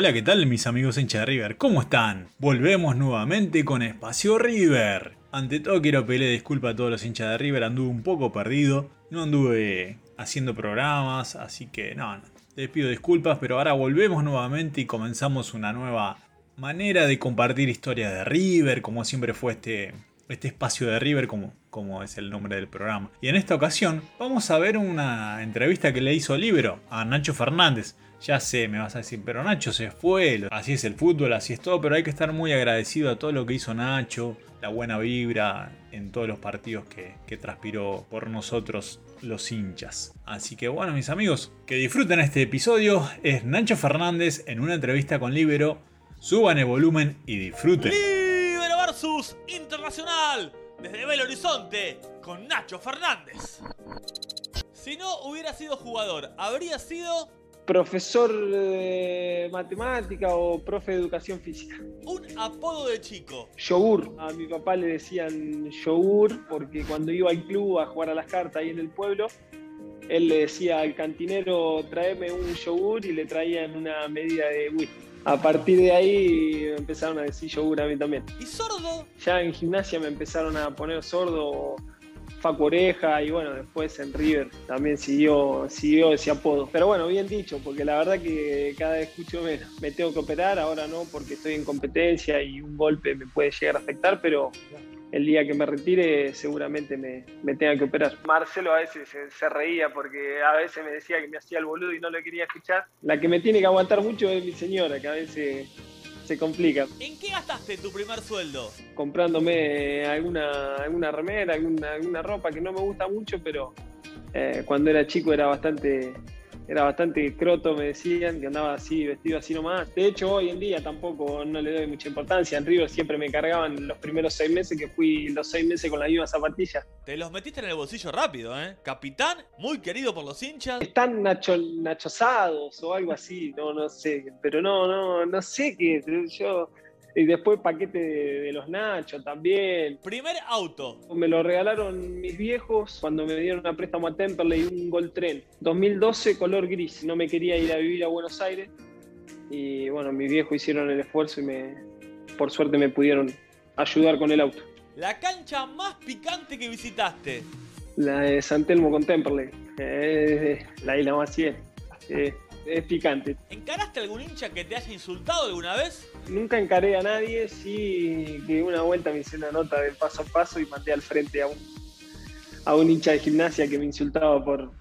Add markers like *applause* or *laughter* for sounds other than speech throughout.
Hola, ¿qué tal mis amigos hincha de River? ¿Cómo están? Volvemos nuevamente con Espacio River. Ante todo quiero pedirle disculpas a todos los hinchas de River, anduve un poco perdido, no anduve haciendo programas, así que no, no, les pido disculpas, pero ahora volvemos nuevamente y comenzamos una nueva manera de compartir historias de River, como siempre fue este, este espacio de River, como, es el nombre del programa. Y en esta ocasión vamos a ver una entrevista que le hizo Libero a Nacho Fernández. Ya sé, me vas a decir, pero Nacho se fue, así es el fútbol, así es todo, pero hay que estar muy agradecido a todo lo que hizo Nacho, la buena vibra en todos los partidos que, que transpiró por nosotros los hinchas. Así que bueno, mis amigos, que disfruten este episodio. Es Nacho Fernández en una entrevista con Libero. Suban el volumen y disfruten. Versus Internacional desde Belo Horizonte con Nacho Fernández. Si no hubiera sido jugador, habría sido profesor de matemática o profe de educación física. un apodo de chico. Yogur. A mi papá le decían yogur porque cuando iba al club a jugar a las cartas ahí en el pueblo, él le decía al cantinero tráeme un yogur y le traían una medida de whisky. A partir de ahí empezaron a decir yogur a mí también. ¿Y sordo? Ya en gimnasia me empezaron a poner sordo Facu Oreja y bueno, después en River también siguió, siguió ese apodo. Pero bueno, bien dicho, porque la verdad que cada vez escucho menos. Me tengo que operar, ahora no, porque estoy en competencia y un golpe me puede llegar a afectar, pero el día que me retire seguramente me, me tenga que operar. Marcelo a veces se, se reía porque a veces me decía que me hacía el boludo y no lo quería escuchar. La que me tiene que aguantar mucho es mi señora, que a veces se complica. ¿En qué gastaste tu primer sueldo? comprándome alguna, alguna remera, alguna, alguna ropa que no me gusta mucho, pero eh, cuando era chico era bastante, era bastante croto, me decían, que andaba así, vestido así nomás. De hecho, hoy en día tampoco no le doy mucha importancia. En River siempre me cargaban los primeros seis meses, que fui los seis meses con la misma zapatilla. Te los metiste en el bolsillo rápido, ¿eh? Capitán, muy querido por los hinchas. Están nacho, nachosados o algo así, no, no sé, pero no, no, no sé qué, yo... Y después paquete de, de los nachos también. Primer auto. Me lo regalaron mis viejos cuando me dieron a préstamo a Temperley un Gol Tren. 2012 color gris. No me quería ir a vivir a Buenos Aires. Y bueno, mis viejos hicieron el esfuerzo y me, por suerte me pudieron ayudar con el auto. La cancha más picante que visitaste. La de San Telmo con Temperley. Eh, la isla más 100. Eh, es picante. ¿Encaraste algún hincha que te haya insultado alguna vez? Nunca encaré a nadie, sí que una vuelta me hice una nota de paso a paso y mandé al frente a un, a un hincha de gimnasia que me insultaba por,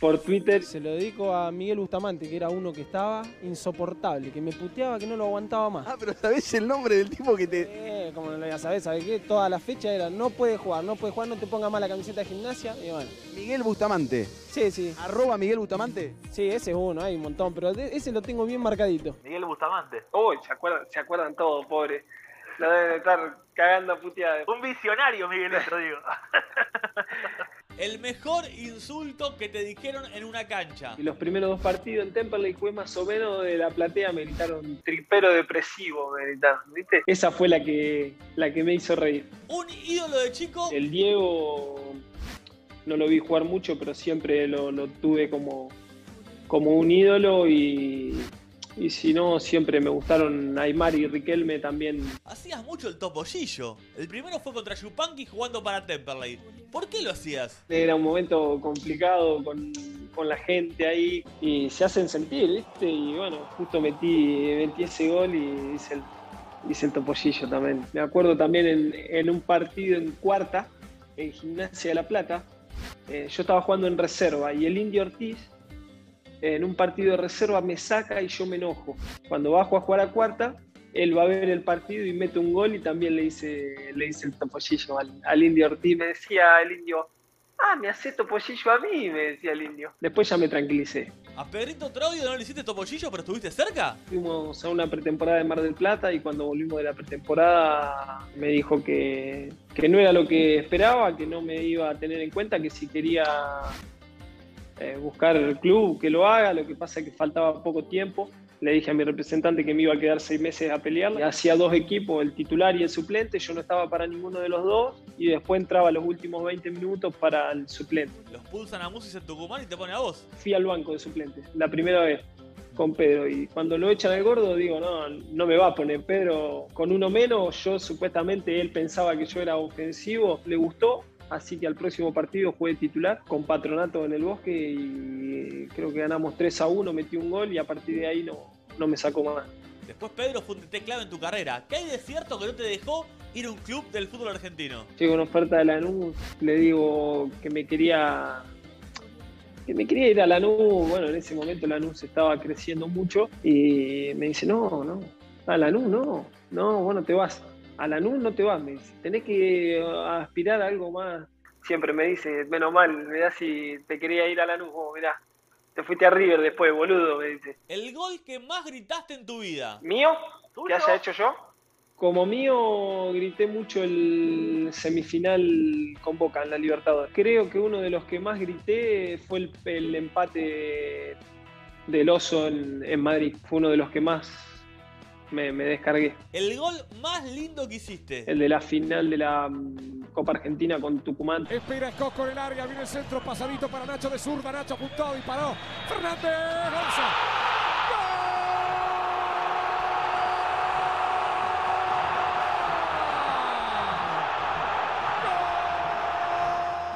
por Twitter. Se lo dedico a Miguel Bustamante, que era uno que estaba insoportable, que me puteaba, que no lo aguantaba más. Ah, pero ¿sabés el nombre del tipo que te. Eh, como no lo voy a saber, ¿sabes qué? Toda la fecha era, no puede jugar, no puede jugar, no te ponga más la camiseta de gimnasia. Y bueno, Miguel Bustamante. sí, sí, Arroba Miguel Bustamante. sí, ese es uno, hay un montón, pero ese lo tengo bien marcadito. Miguel Bustamante. Uy, se acuerdan, se acuerdan todos, pobre. La deben estar cagando a puteadas. Un visionario, Miguel, te digo. *laughs* El mejor insulto que te dijeron en una cancha. Y los primeros dos partidos en Temperley fue más o menos de la platea, me gritaron tripero depresivo, me gritaron, ¿viste? Esa fue la que, la que me hizo reír. Un ídolo de chico. El Diego no lo vi jugar mucho, pero siempre lo, lo tuve como, como un ídolo y, y si no, siempre me gustaron Aymar y Riquelme también. Hacías mucho el topollillo. El primero fue contra Yupanqui jugando para Temperley. ¿Por qué lo hacías? Era un momento complicado con, con la gente ahí y se hacen sentir, ¿viste? Y bueno, justo metí, metí ese gol y hice el, hice el topollillo también. Me acuerdo también en, en un partido en cuarta, en Gimnasia de La Plata, eh, yo estaba jugando en reserva y el Indio Ortiz en un partido de reserva me saca y yo me enojo. Cuando bajo a jugar a cuarta, él va a ver el partido y mete un gol y también le hice, le hice el topollillo al, al Indio Ortiz. Me decía el Indio, ah, me hace topollillo a mí, me decía el Indio. Después ya me tranquilicé. ¿A Pedrito Traudio no le hiciste topollillo, pero estuviste cerca? Fuimos a una pretemporada de Mar del Plata y cuando volvimos de la pretemporada me dijo que, que no era lo que esperaba, que no me iba a tener en cuenta, que si quería eh, buscar el club, que lo haga, lo que pasa es que faltaba poco tiempo. Le dije a mi representante que me iba a quedar seis meses a pelear. Hacía dos equipos, el titular y el suplente. Yo no estaba para ninguno de los dos y después entraba los últimos 20 minutos para el suplente. Los pulsan a Musis en Tucumán y te pone a vos. Fui al banco de suplentes, la primera vez. con Pedro. Y cuando lo echan al gordo, digo, no, no me va a poner Pedro con uno menos. Yo supuestamente él pensaba que yo era ofensivo, le gustó. Así que al próximo partido jugué titular con Patronato en el Bosque y creo que ganamos 3 a 1, metí un gol y a partir de ahí no, no me sacó más. Después Pedro fue un DT clave en tu carrera. ¿Qué hay de cierto que no te dejó ir a un club del fútbol argentino? Llega una oferta de Lanús, le digo que me quería que me quería ir a Lanús, bueno, en ese momento Lanús estaba creciendo mucho y me dice, no, no, a Lanús no, no, bueno, te vas, a Lanús no te vas, me dice, tenés que aspirar a algo más. Siempre me dice, menos mal, mirá si te quería ir a Lanús, vos, mirá, te fuiste a River después, boludo, me dice. El gol que más gritaste en tu vida. ¿Mío? ¿Qué haya hecho yo? Como mío, grité mucho el semifinal con Boca en la Libertadores. Creo que uno de los que más grité fue el, el empate del Oso en, en Madrid. Fue uno de los que más me, me descargué. El gol más lindo que hiciste. El de la final de la mm, Copa Argentina con Tucumán. Espera Escoco en el área, viene el centro, pasadito para Nacho de zurda, Nacho apuntó, disparó. Fernández, Gonza.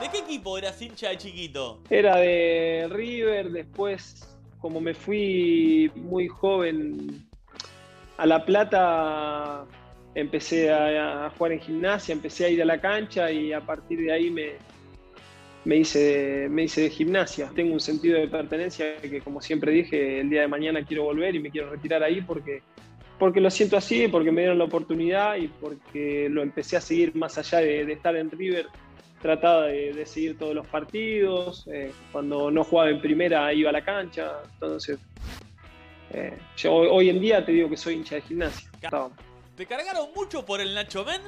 ¿De qué equipo eras hincha de chiquito? Era de River, después como me fui muy joven a La Plata, empecé a, jugar en gimnasia, empecé a ir a la cancha y a partir de ahí me, me hice, me hice de gimnasia. Tengo un sentido de pertenencia que, como siempre dije, el día de mañana quiero volver y me quiero retirar ahí porque, porque lo siento así, porque me dieron la oportunidad y porque lo empecé a seguir más allá de, estar en River. Trataba de, de seguir todos los partidos. eh, cuando no jugaba en primera iba a la cancha. Entonces, eh, yo hoy, hoy en día te digo que soy hincha de gimnasia. ¿Te cargaron mucho por el Nacho Men?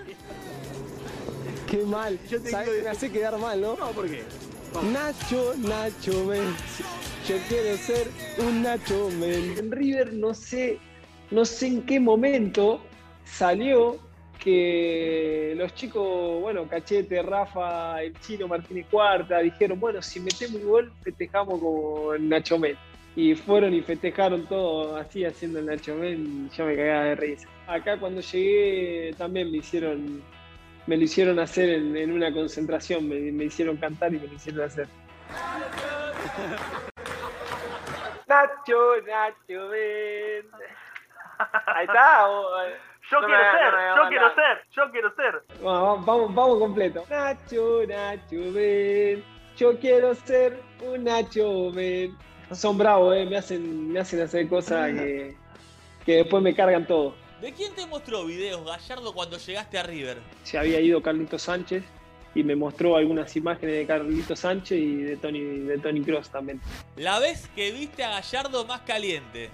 Qué mal. Yo te ¿Sabes digo- me hace quedar mal, no? No, ¿por qué? Nacho, Nacho, men. Yo quiero ser un Nacho, men. En River no sé, no sé en qué momento salió que los chicos, bueno, Cachete, Rafa, el chino Martínez Cuarta, dijeron, bueno, si metemos un gol, festejamos con Nacho Men. Y fueron y festejaron todo así haciendo el Nacho Men, y yo me cagaba de risa. Acá cuando llegué también me hicieron, me lo hicieron hacer en, en una concentración, me, me hicieron cantar y me lo hicieron hacer. *laughs* Nacho, Nacho, ven. *laughs* Ahí está. Yo No quiero ser, no yo quiero ser, yo quiero ser. Vamos, vamos, vamos completo. Nacho, Nacho, ven. Yo quiero ser un Nacho, ven. Son bravos, eh. Me hacen, me hacen hacer cosas que, que después me cargan todo. ¿De quién te mostró videos Gallardo cuando llegaste a River? Se había ido Carlito Sánchez y me mostró algunas imágenes de Carlito Sánchez y de Tony, de Tony Cross también. La vez que viste a Gallardo más caliente.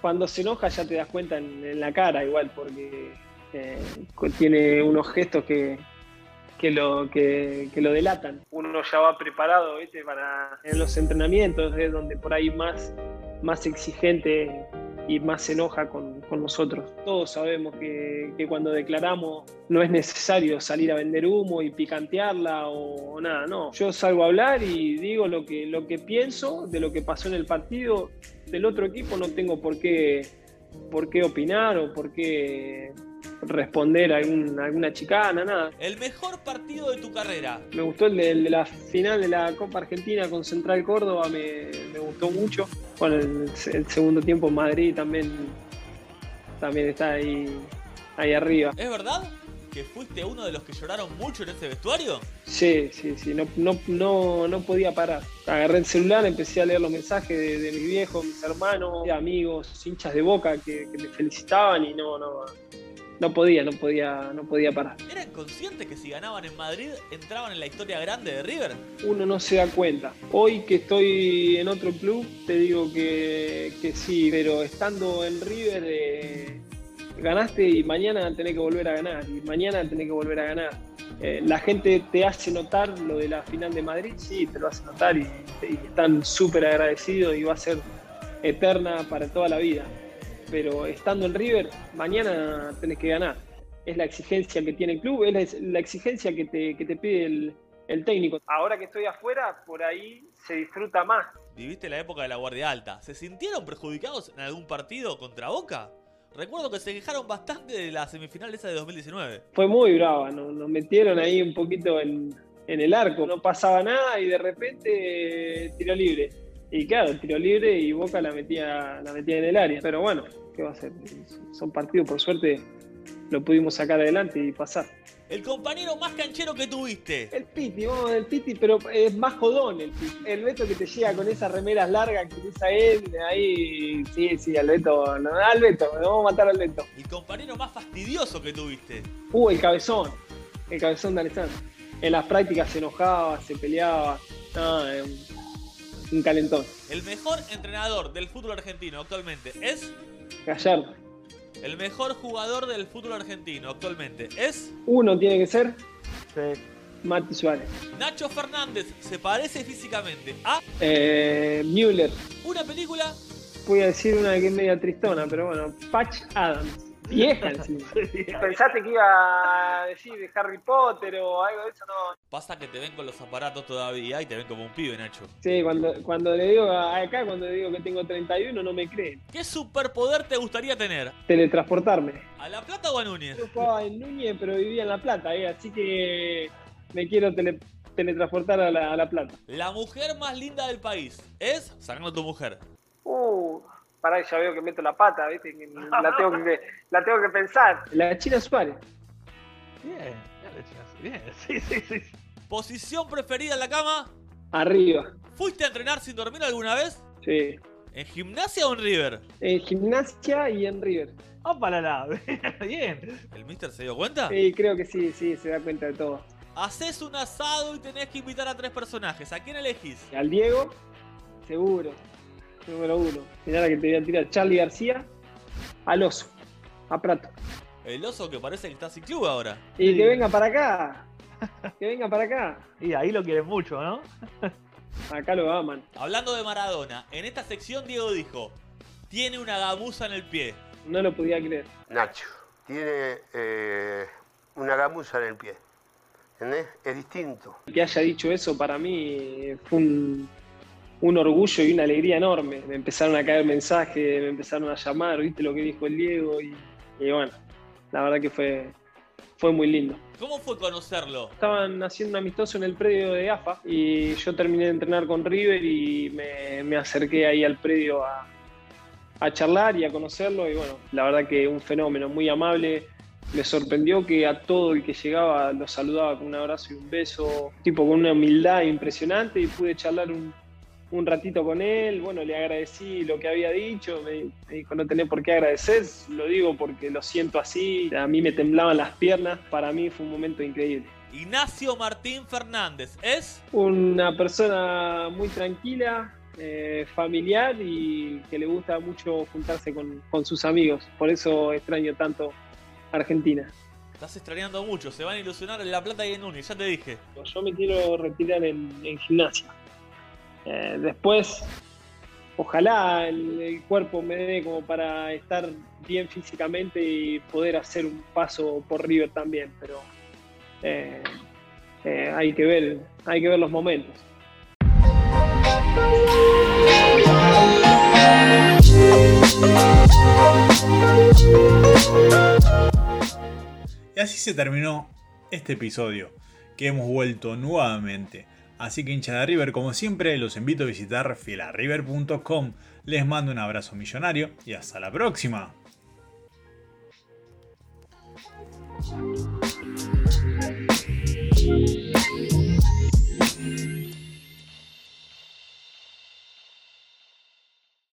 cuando se enoja ya te das cuenta en, en la cara igual, porque eh, tiene unos gestos que, que, lo, que, lo delatan. Uno ya va preparado ¿viste? para en los entrenamientos, es donde por ahí más, más exigente y más se enoja con, con nosotros. Todos sabemos que, que cuando declaramos no es necesario salir a vender humo y picantearla o, o nada, no. Yo salgo a hablar y digo lo que, lo que pienso de lo que pasó en el partido del otro equipo no tengo por qué, por qué opinar o por qué responder a algún- alguna chicana, nada. El mejor partido de tu carrera. Me gustó el de, el de la final de la Copa Argentina con Central Córdoba, me, me gustó mucho. Bueno, el, el segundo tiempo en Madrid también, también está ahí, ahí arriba. ¿Es verdad que fuiste uno de los que lloraron mucho en ese vestuario? Sí, sí, sí, no, no, no, no podía parar. Agarré el celular, empecé a leer los mensajes de, de mis viejos, mis hermanos, de amigos, hinchas de boca que, que me felicitaban y no, no, no podía, no podía, no podía parar. ¿Eran conscientes que si ganaban en Madrid entraban en la historia grande de River? Uno no se da cuenta. Hoy que estoy en otro club, te digo que, que sí, pero estando en River, eh, ganaste y mañana tenés que volver a ganar, y mañana tenés que volver a ganar. Eh, la gente te hace notar lo de la final de Madrid, sí, te lo hace notar y, y están súper agradecidos y va a ser eterna para toda la vida. Pero estando en River, mañana tenés que ganar. Es la exigencia que tiene el club, es la, exigencia que te, que te pide el, el técnico. Ahora que estoy afuera, por ahí se disfruta más. viviste la época de la Guardia Alta. ¿Se sintieron perjudicados en algún partido contra Boca? Recuerdo que se quejaron bastante de la semifinal esa de 2019. Fue muy brava, nos, nos metieron ahí un poquito en, en el arco, no pasaba nada y de repente eh, tiro libre. Y claro, tiro libre y Boca la metía, la metía en el área. Pero bueno, ¿qué va a ser? Son partidos, por suerte lo pudimos sacar adelante y pasar. El compañero más canchero que tuviste. El Piti, vamos del Piti, pero es más jodón el Piti. El Beto que te llega con esas remeras largas que usa él, ahí, sí, sí, al Beto, no, al Beto, vamos a matar al Beto. El compañero más fastidioso que tuviste. Uh, el cabezón, el cabezón de Alessandro. En las prácticas se enojaba, se peleaba, un, un calentón. El mejor entrenador del fútbol argentino actualmente es. Gallardo. El mejor jugador del fútbol argentino actualmente es. Uno tiene que ser Mati Suárez. Nacho Fernández se parece físicamente a. Eh, Müller. Una película. Voy a decir una que es media tristona, pero bueno, Patch Adams. Vieja *laughs* encima. *laughs* ¿Pensaste que iba a decir de Harry Potter o algo de eso? No. Pasa que te ven con los aparatos todavía y te ven como un pibe, Nacho. Sí, cuando, cuando le digo acá, cuando le digo que tengo 31, no me creen. ¿Qué superpoder te gustaría tener? Teletransportarme. ¿A La Plata o a Núñez? Yo jugaba en Núñez, pero vivía en La Plata, ¿eh? así que me quiero tele- teletransportar a la, a la Plata. La mujer más linda del país es. Sacando a tu mujer. Uh, pará, ya veo que meto la pata, ¿viste? Que la, tengo que, *laughs* la tengo que pensar. La China Suárez. Bien, bien, sí, sí, sí. ¿Posición preferida en la cama? Arriba. ¿Fuiste a entrenar sin dormir alguna vez? Sí. ¿En gimnasia o en River? En gimnasia y en River. ¡Opa la la! *laughs* Bien. ¿El mister se dio cuenta? Sí, creo que sí, sí, se da cuenta de todo. Haces un asado y tenés que invitar a tres personajes. ¿A quién elegís? Al Diego, seguro. Número uno. Mirá la que te voy a tirar. Charlie García. Al oso. A Prato. El oso que parece que está sin club ahora. Y Sí. que venga para acá. *laughs* Que venga para acá. Y ahí lo quieren mucho, ¿no? *laughs* Acá lo aman. Hablando de Maradona, en esta sección Diego dijo: Tiene una gamuza en el pie. No lo podía creer. Nacho tiene eh, una gamuza en el pie. ¿Entendés? Es distinto. Que haya dicho eso para mí fue un, un orgullo y una alegría enorme. Me empezaron a caer mensajes, me empezaron a llamar, viste lo que dijo el Diego y, y bueno, la verdad que fue, fue muy lindo. ¿Cómo fue conocerlo? Estaban haciendo un amistoso en el predio de AFA y yo terminé de entrenar con River y me, me acerqué ahí al predio a, a charlar y a conocerlo y bueno, la verdad que un fenómeno, muy amable. Me sorprendió que a todo el que llegaba lo saludaba con un abrazo y un beso, tipo con una humildad impresionante y pude charlar un, un ratito con él, bueno, le agradecí lo que había dicho, me, me dijo no tenés por qué agradecer, lo digo porque lo siento así, a mí me temblaban las piernas, para mí fue un momento increíble. Ignacio Martín Fernández es. Una persona muy tranquila, eh, familiar y que le gusta mucho juntarse con, con sus amigos. Por eso extraño tanto Argentina. Estás extrañando mucho, se van a ilusionar en La Plata y en Núñez, ya te dije. Yo me quiero retirar en, en gimnasia. Eh, después, ojalá el, cuerpo me dé como para estar bien físicamente y poder hacer un paso por River también, pero eh, eh, hay que ver, hay que ver los momentos. Y así se terminó este episodio, que hemos vuelto nuevamente. Así que hincha de River, como siempre, los invito a visitar filarriver.com. Les mando un abrazo millonario y hasta la próxima.